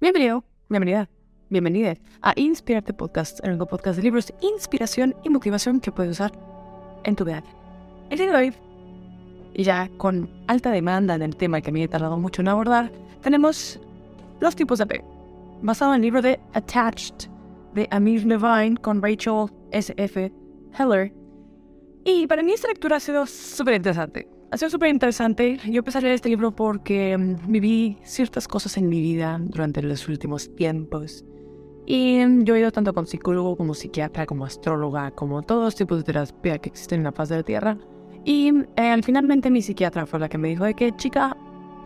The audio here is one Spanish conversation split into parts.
Bienvenido, bienvenida, bienvenida a Inspirarte Podcast, el único podcast de libros inspiración y motivación que puedes usar en tu vida. El día de hoy, y ya con alta demanda en el tema que a mí he tardado mucho en abordar, tenemos los tipos de apego, basado en el libro de Attached de Amir Levine con Rachel S.F. Heller. Y para mí esta lectura ha sido súper interesante. Ha sido súper interesante. Yo empecé a leer este libro porque mm, viví ciertas cosas en mi vida durante los últimos tiempos. Y mm, yo he ido tanto con psicólogo como psiquiatra, como astróloga, como todos los tipos de terapia que existen en la faz de la Tierra. Y eh, finalmente mi psiquiatra fue la que me dijo de que, chica,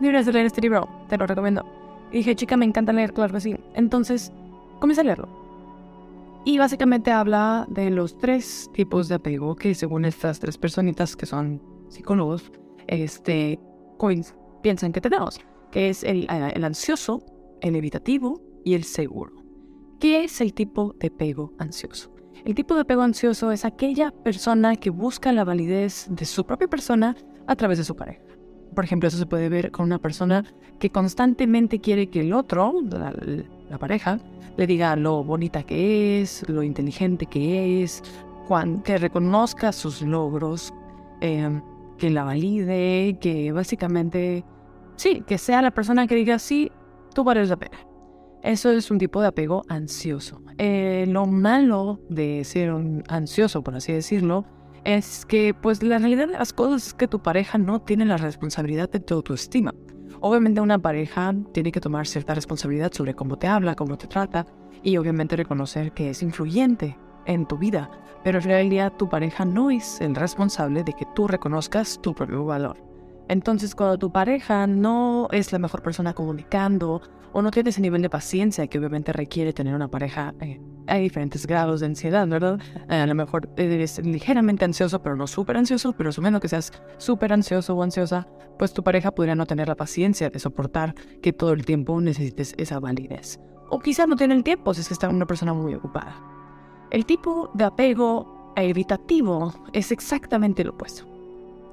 deberías de leer este libro, te lo recomiendo. Y dije, chica, me encanta leer, claro que sí. Entonces, comencé a leerlo. Y básicamente habla de los tres tipos de apego que según estas tres personitas que son psicólogos, este, piensan que tenemos, que es el, eh, el ansioso, el evitativo y el seguro. ¿Qué es el tipo de apego ansioso? El tipo de apego ansioso es aquella persona que busca la validez de su propia persona a través de su pareja. Por ejemplo, eso se puede ver con una persona que constantemente quiere que el otro, la, pareja, le diga lo bonita que es, lo inteligente que es, que reconozca sus logros, em, que la valide, que básicamente, sí, que sea la persona que diga, sí, tú vales la pena. Eso es un tipo de apego ansioso. Eh, lo malo de ser un ansioso, por así decirlo, es que pues la realidad de las cosas es que tu pareja no tiene la responsabilidad de tu autoestima. Obviamente una pareja tiene que tomar cierta responsabilidad sobre cómo te habla, cómo te trata y obviamente reconocer que es influyente en tu vida, pero en realidad tu pareja no es el responsable de que tú reconozcas tu propio valor. Entonces, cuando tu pareja no es la mejor persona comunicando o no tiene ese nivel de paciencia que obviamente requiere tener una pareja, eh, hay diferentes grados de ansiedad, ¿verdad? Eh, a lo mejor eres ligeramente ansioso, pero no súper ansioso, pero menos que seas súper ansioso o ansiosa, pues tu pareja podría no tener la paciencia de soportar que todo el tiempo necesites esa validez. O quizás no tiene el tiempo si es que está una persona muy ocupada. El tipo de apego evitativo es exactamente lo opuesto.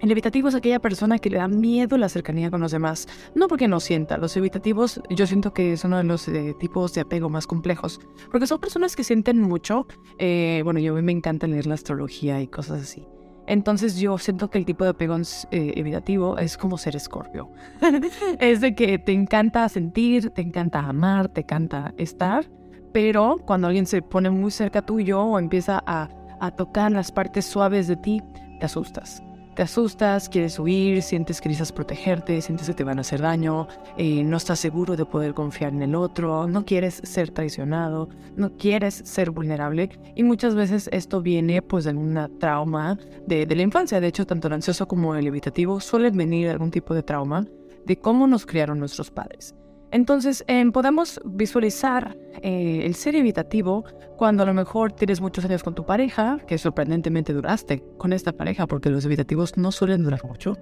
El evitativo es aquella persona que le da miedo la cercanía con los demás, no porque no sienta. Los evitativos yo siento que es uno de los eh, tipos de apego más complejos, porque son personas que sienten mucho. Eh, bueno, yo me encanta leer la astrología y cosas así. Entonces yo siento que el tipo de apego eh, evitativo es como ser escorpio. es de que te encanta sentir, te encanta amar, te encanta estar, pero cuando alguien se pone muy cerca tuyo o empieza a, a tocar las partes suaves de ti, te asustas te asustas, quieres huir, sientes que necesitas protegerte, sientes que te van a hacer daño, eh, no estás seguro de poder confiar en el otro, no quieres ser traicionado, no quieres ser vulnerable y muchas veces esto viene pues de una trauma de, de la infancia. De hecho, tanto el ansioso como el evitativo suelen venir de algún tipo de trauma de cómo nos criaron nuestros padres. Entonces, em, podemos visualizar eh, el ser evitativo cuando a lo mejor tienes muchos años con tu pareja, que sorprendentemente duraste con esta pareja, porque los evitativos no suelen durar mucho.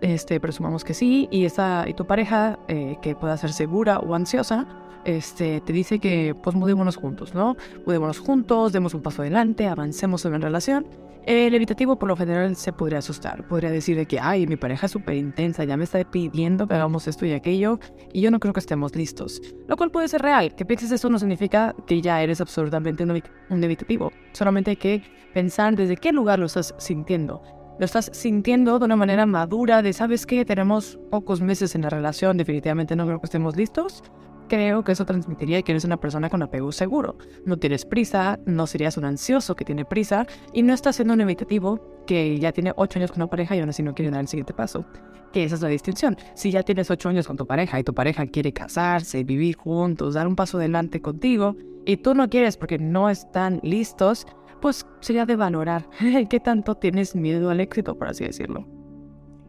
Este, presumamos que sí, y, esa, y tu pareja, eh, que pueda ser segura o ansiosa, este, te dice que pues mudémonos juntos, ¿no? Mudémonos juntos, demos un paso adelante, avancemos en la relación. El evitativo por lo general se podría asustar, podría decir de que, ay, mi pareja es súper intensa, ya me está pidiendo que hagamos esto y aquello, y yo no creo que estemos listos. Lo cual puede ser real, que pienses eso no significa que ya eres absurdamente un evitativo, solamente hay que pensar desde qué lugar lo estás sintiendo. Lo estás sintiendo de una manera madura, de sabes que tenemos pocos meses en la relación, definitivamente no creo que estemos listos, creo que eso transmitiría que eres una persona con apego seguro. No tienes prisa, no serías un ansioso que tiene prisa y no estás siendo un evitativo que ya tiene ocho años con una pareja y aún así no quiere dar el siguiente paso. Que esa es la distinción. Si ya tienes ocho años con tu pareja y tu pareja quiere casarse, vivir juntos, dar un paso adelante contigo y tú no quieres porque no están listos, pues sería de valorar qué tanto tienes miedo al éxito, por así decirlo.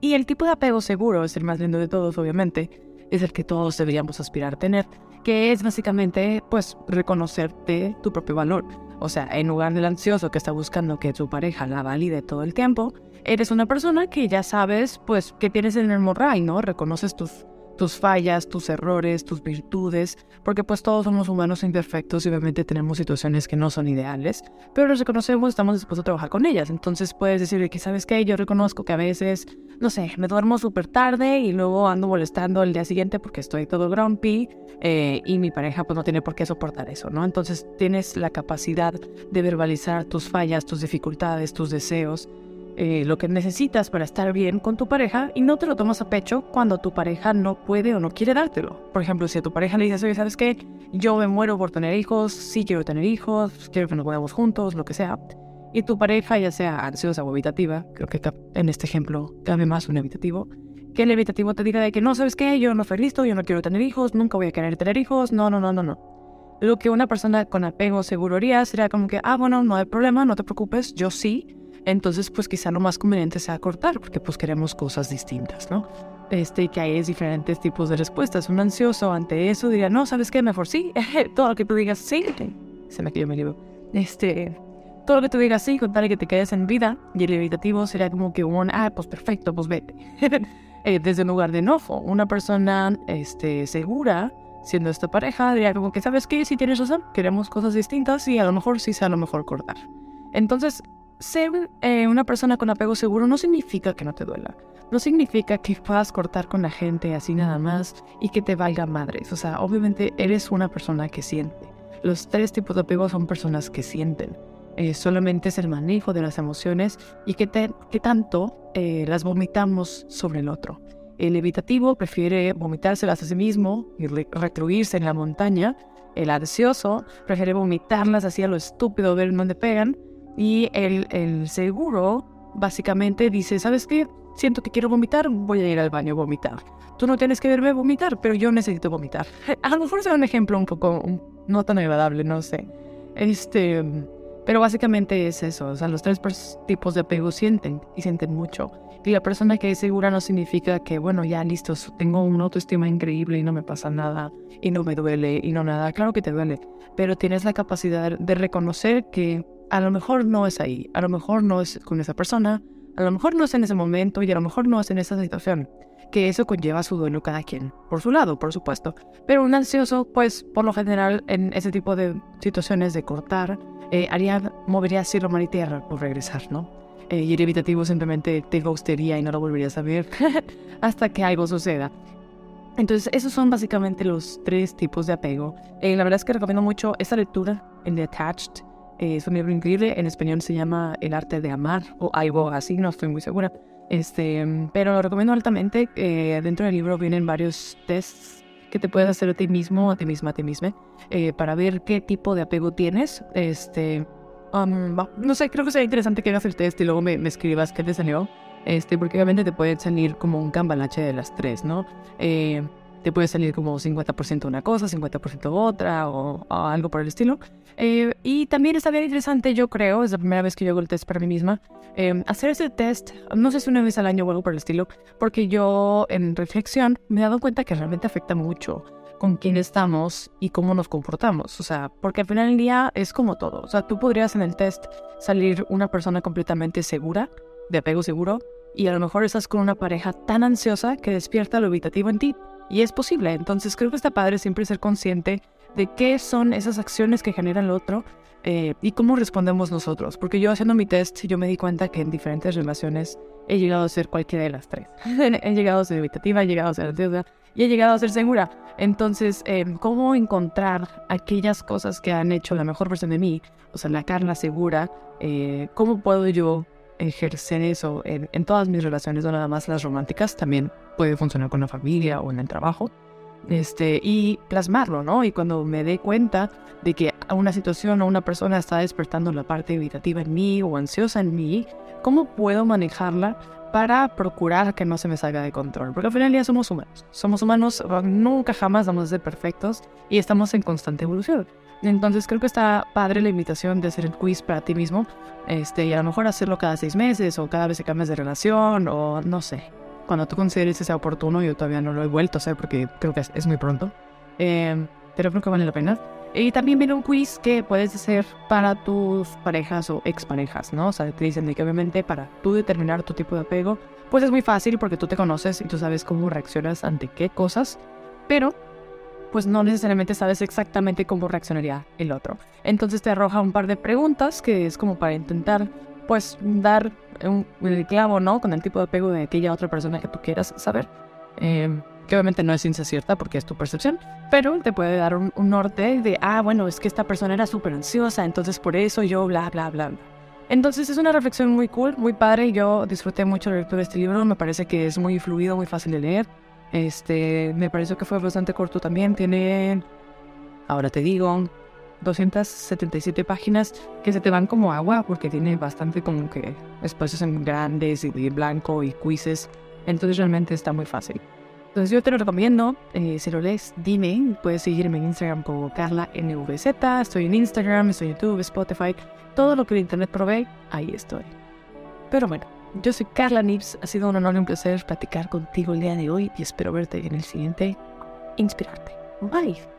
Y el tipo de apego seguro es el más lindo de todos, obviamente, es el que todos deberíamos aspirar a tener, que es básicamente pues reconocerte tu propio valor. O sea, en lugar del ansioso que está buscando que tu pareja la valide todo el tiempo, eres una persona que ya sabes pues que tienes en el morral, ¿no? Reconoces tus, tus fallas, tus errores, tus virtudes, porque pues todos somos humanos imperfectos y obviamente tenemos situaciones que no son ideales, pero los reconocemos, estamos dispuestos a trabajar con ellas. Entonces puedes decir que, ¿sabes qué? Yo reconozco que a veces, no sé, me duermo súper tarde y luego ando molestando el día siguiente porque estoy todo grumpy eh, y mi pareja pues no tiene por qué soportar eso, ¿no? Entonces tienes la capacidad de verbalizar tus fallas, tus dificultades, tus deseos eh, lo que necesitas para estar bien con tu pareja y no te lo tomas a pecho cuando tu pareja no puede o no quiere dártelo. Por ejemplo, si a tu pareja le dices, oye, ¿sabes qué? Yo me muero por tener hijos, sí quiero tener hijos, quiero que nos vayamos juntos, lo que sea. Y tu pareja, ya sea ansiosa o evitativa, creo que en este ejemplo cabe más un evitativo, que el evitativo te diga de que no, ¿sabes qué? Yo no estoy listo, yo no quiero tener hijos, nunca voy a querer tener hijos, no, no, no, no, no. Lo que una persona con apego seguro haría sería como que, ah, bueno, no hay problema, no te preocupes, yo sí, entonces pues quizá lo más conveniente sea cortar, porque pues queremos cosas distintas, ¿no? Este, que hay diferentes tipos de respuestas. Un ansioso ante eso diría, no, ¿sabes qué? Mejor sí, todo lo que tú digas sí. Se me cayó mi libro. Este, todo lo que tú digas sí, con tal que te quedes en vida. Y el evitativo sería como que un, ah, pues perfecto, pues vete. eh, desde un lugar de enojo. Una persona este, segura, siendo esta pareja, diría como que, ¿sabes qué? Si tienes razón, queremos cosas distintas y a lo mejor sí sea lo mejor cortar. Entonces, ser eh, una persona con apego seguro no significa que no te duela. No significa que puedas cortar con la gente así nada más y que te valga madres. O sea, obviamente eres una persona que siente. Los tres tipos de apego son personas que sienten. Eh, solamente es el manejo de las emociones y que, tanto eh, las vomitamos sobre el otro. El evitativo prefiere vomitárselas a sí mismo y retruirse en la montaña. El ansioso prefiere vomitarlas así a lo estúpido, ver dónde pegan y el, el seguro básicamente dice, ¿sabes qué? Siento que quiero vomitar, voy a ir al baño a vomitar. Tú no tienes que verme vomitar, pero yo necesito vomitar. A lo mejor será un ejemplo un poco no tan agradable, no sé. Este, pero básicamente es eso. O sea, los tres tipos de apego sienten y sienten mucho. Y la persona que es segura no significa que, bueno, ya listo, tengo una autoestima increíble y no me pasa nada y no me duele y no nada. Claro que te duele, pero tienes la capacidad de reconocer que a lo mejor no es ahí, a lo mejor no es con esa persona, a lo mejor no es en ese momento y a lo mejor no es en esa situación. Que eso conlleva su duelo cada quien, por su lado, por supuesto. Pero un ansioso, pues por lo general en ese tipo de situaciones de cortar, eh, haría, movería cielo, mar y tierra por regresar, ¿no? Eh, y el evitativo simplemente te gustaría y no lo volverías a ver hasta que algo suceda. Entonces, esos son básicamente los tres tipos de apego. Eh, la verdad es que recomiendo mucho esta lectura, en The Attached, eh, es un libro increíble. En español se llama El arte de amar o algo así, no estoy muy segura. Este, pero lo recomiendo altamente. Eh, dentro del libro vienen varios tests que te puedes hacer a ti mismo, a ti misma, a ti misma, eh, para ver qué tipo de apego tienes. Este, um, no sé, creo que sería interesante que hagas el test y luego me, me escribas qué te salió. Este, porque obviamente te puede salir como un cambalache de las tres, ¿no? te puede salir como 50% una cosa, 50% otra o, algo por el estilo. Eh, y también está bien interesante, yo creo, es la primera vez que yo hago el test para mí misma, eh, hacer ese test, no sé si una vez al año o algo por el estilo, porque yo en reflexión me he dado cuenta que realmente afecta mucho con quién estamos y cómo nos comportamos. O sea, porque al final del día es como todo. O sea, tú podrías en el test salir una persona completamente segura, de apego seguro, y a lo mejor estás con una pareja tan ansiosa que despierta lo evitativo en ti. Y es posible. Entonces creo que está padre siempre ser consciente de qué son esas acciones que generan el otro eh, y cómo respondemos nosotros. Porque yo haciendo mi test, yo me di cuenta que en diferentes relaciones he llegado a ser cualquiera de las tres. he llegado a ser evitativa, he llegado a ser deuda y he llegado a ser segura. Entonces, eh, ¿cómo encontrar aquellas cosas que han hecho la mejor versión de mí? O sea, la Carla segura. Eh, ¿Cómo puedo yo ejercer eso en, en, todas mis relaciones, no nada más las románticas, también puede funcionar con la familia o en el trabajo, este, y plasmarlo, ¿no? Y cuando me dé cuenta de que una situación o una persona está despertando la parte evitativa en mí o ansiosa en mí, ¿cómo puedo manejarla para procurar que no se me salga de control? Porque al final ya somos humanos, somos humanos, nunca jamás vamos a ser perfectos y estamos en constante evolución. Entonces creo que está padre la invitación de hacer el quiz para ti mismo. Este, y a lo mejor hacerlo cada seis meses o cada vez que cambias de relación o no sé. Cuando tú consideres que sea oportuno, yo todavía no lo he vuelto a hacer porque creo que es, muy pronto. Em, pero creo que vale la pena. Y también viene un quiz que puedes hacer para tus parejas o exparejas, ¿no? O sea, te dicen que obviamente para tú determinar tu tipo de apego, pues es muy fácil porque tú te conoces y tú sabes cómo reaccionas ante qué cosas, pero pues no necesariamente sabes exactamente cómo reaccionaría el otro. Entonces te arroja un par de preguntas que es como para intentar pues dar un, el clavo, ¿no? Con el tipo de apego de aquella otra persona que tú quieras saber. Em, que obviamente no es ciencia cierta porque es tu percepción, pero te puede dar un, norte de, ah, bueno, es que esta persona era súper ansiosa, entonces por eso yo, bla, bla, bla. Entonces es una reflexión muy cool, muy padre. Yo disfruté mucho la lectura de este libro. Me parece que es muy fluido, muy fácil de leer. Este, me pareció que fue bastante corto también. Tiene, ahora te digo, 277 páginas que se te van como agua porque tiene bastante como que espacios en grandes y blanco y quizzes. Entonces realmente está muy fácil. Entonces yo te lo recomiendo, eh, si lo lees, dime, puedes seguirme en Instagram como NVZ, estoy en Instagram, estoy en YouTube, Spotify, todo lo que el internet provee, ahí estoy. Pero bueno, yo soy Carla Nips, ha sido un honor y un placer platicar contigo el día de hoy y espero verte en el siguiente Inspirarte. Bye.